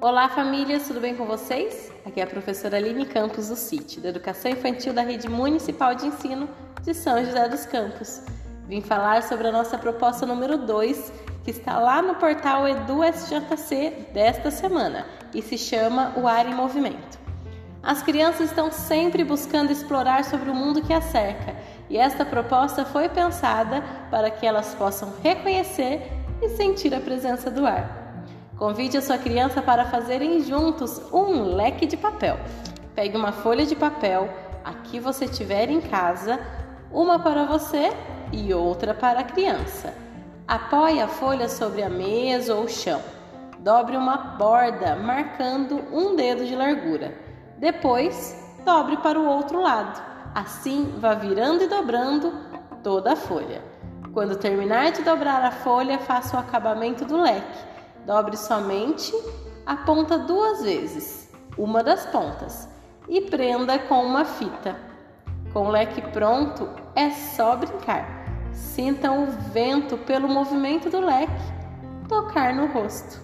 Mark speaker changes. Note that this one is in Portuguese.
Speaker 1: Olá, famílias, tudo bem com vocês? Aqui é a professora Aline Campos do CIT, da Educação Infantil da Rede Municipal de Ensino de São José dos Campos. Vim falar sobre a nossa proposta número 2, que está lá no portal EduSJC desta semana e se chama O Ar em Movimento. As crianças estão sempre buscando explorar sobre o mundo que as cerca e esta proposta foi pensada para que elas possam reconhecer e sentir a presença do ar. Convide a sua criança para fazerem juntos um leque de papel. Pegue uma folha de papel, a que você tiver em casa, uma para você e outra para a criança. Apoie a folha sobre a mesa ou chão. Dobre uma borda marcando um dedo de largura. Depois, dobre para o outro lado. Assim, vá virando e dobrando toda a folha. Quando terminar de dobrar a folha, faça o acabamento do leque Dobre somente a ponta duas vezes, uma das pontas, e prenda com uma fita. Com o leque pronto, é só brincar. Sintam o vento pelo movimento do leque tocar no rosto.